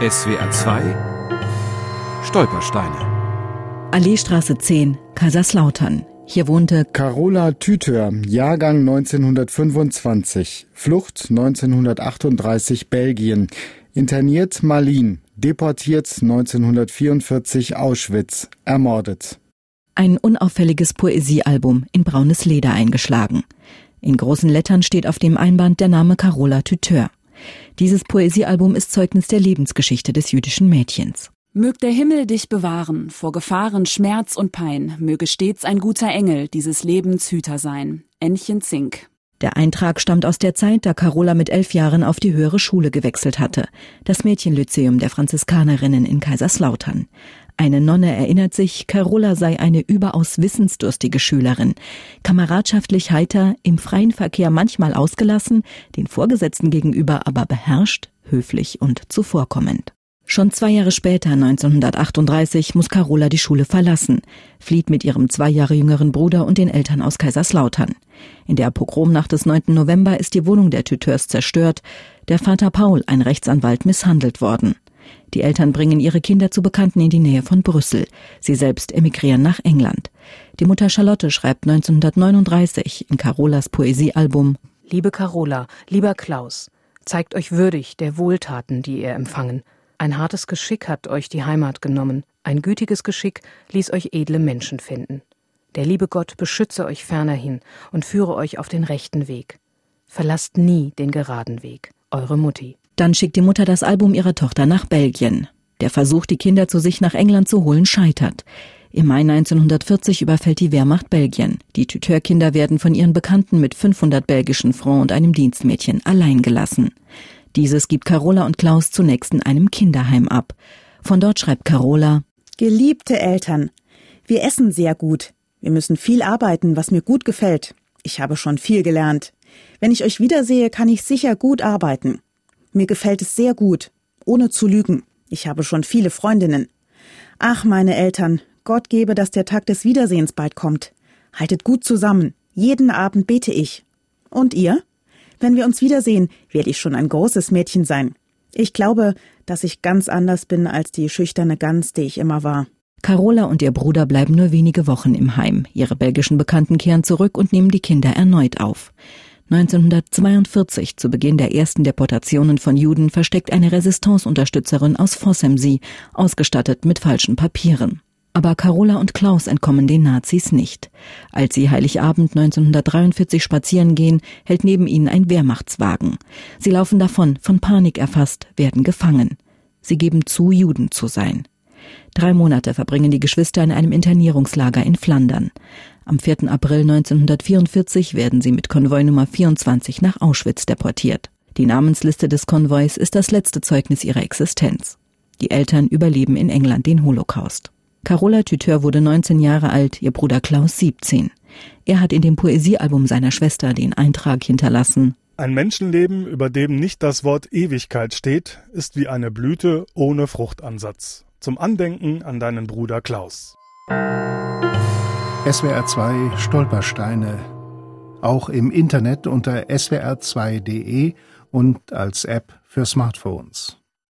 SWR 2 Stolpersteine Alleestraße 10, Kaiserslautern. Hier wohnte Carola Tütör, Jahrgang 1925, Flucht 1938 Belgien, interniert Malin, deportiert 1944 Auschwitz, ermordet. Ein unauffälliges Poesiealbum in braunes Leder eingeschlagen. In großen Lettern steht auf dem Einband der Name Carola Tütör. Dieses Poesiealbum ist Zeugnis der Lebensgeschichte des jüdischen Mädchens. Mög der Himmel dich bewahren vor Gefahren, Schmerz und Pein. Möge stets ein guter Engel dieses Lebens Hüter sein. Ännchen Zink. Der Eintrag stammt aus der Zeit, da Carola mit elf Jahren auf die höhere Schule gewechselt hatte, das Mädchenlyzeum der Franziskanerinnen in Kaiserslautern. Eine Nonne erinnert sich, Carola sei eine überaus wissensdurstige Schülerin, kameradschaftlich heiter, im freien Verkehr manchmal ausgelassen, den Vorgesetzten gegenüber aber beherrscht, höflich und zuvorkommend. Schon zwei Jahre später, 1938, muss Carola die Schule verlassen, flieht mit ihrem zwei Jahre jüngeren Bruder und den Eltern aus Kaiserslautern. In der Pogromnacht des 9. November ist die Wohnung der Tuteurs zerstört, der Vater Paul, ein Rechtsanwalt, misshandelt worden. Die Eltern bringen ihre Kinder zu Bekannten in die Nähe von Brüssel. Sie selbst emigrieren nach England. Die Mutter Charlotte schreibt 1939 in Carolas Poesiealbum Liebe Carola, lieber Klaus, zeigt euch würdig der Wohltaten, die ihr empfangen. Ein hartes Geschick hat euch die Heimat genommen, ein gütiges Geschick ließ euch edle Menschen finden. Der liebe Gott beschütze euch fernerhin und führe euch auf den rechten Weg. Verlasst nie den geraden Weg. Eure Mutti. Dann schickt die Mutter das Album ihrer Tochter nach Belgien. Der Versuch, die Kinder zu sich nach England zu holen, scheitert. Im Mai 1940 überfällt die Wehrmacht Belgien. Die Tuteurkinder werden von ihren Bekannten mit 500 belgischen Francs und einem Dienstmädchen allein gelassen. Dieses gibt Carola und Klaus zunächst in einem Kinderheim ab. Von dort schreibt Carola Geliebte Eltern, wir essen sehr gut. Wir müssen viel arbeiten, was mir gut gefällt. Ich habe schon viel gelernt. Wenn ich euch wiedersehe, kann ich sicher gut arbeiten. Mir gefällt es sehr gut, ohne zu lügen. Ich habe schon viele Freundinnen. Ach, meine Eltern, Gott gebe, dass der Tag des Wiedersehens bald kommt. Haltet gut zusammen. Jeden Abend bete ich. Und ihr? Wenn wir uns wiedersehen, werde ich schon ein großes Mädchen sein. Ich glaube, dass ich ganz anders bin als die schüchterne Gans, die ich immer war. Carola und ihr Bruder bleiben nur wenige Wochen im Heim. Ihre belgischen Bekannten kehren zurück und nehmen die Kinder erneut auf. 1942, zu Beginn der ersten Deportationen von Juden, versteckt eine Resistance-Unterstützerin aus Fossem sie, ausgestattet mit falschen Papieren. Aber Carola und Klaus entkommen den Nazis nicht. Als sie Heiligabend 1943 spazieren gehen, hält neben ihnen ein Wehrmachtswagen. Sie laufen davon, von Panik erfasst, werden gefangen. Sie geben zu, Juden zu sein. Drei Monate verbringen die Geschwister in einem Internierungslager in Flandern. Am 4. April 1944 werden sie mit Konvoi Nummer 24 nach Auschwitz deportiert. Die Namensliste des Konvois ist das letzte Zeugnis ihrer Existenz. Die Eltern überleben in England den Holocaust. Carola Tütör wurde 19 Jahre alt, ihr Bruder Klaus 17. Er hat in dem Poesiealbum seiner Schwester den Eintrag hinterlassen. Ein Menschenleben, über dem nicht das Wort Ewigkeit steht, ist wie eine Blüte ohne Fruchtansatz. Zum Andenken an deinen Bruder Klaus. SWR 2 Stolpersteine. Auch im Internet unter swr2.de und als App für Smartphones.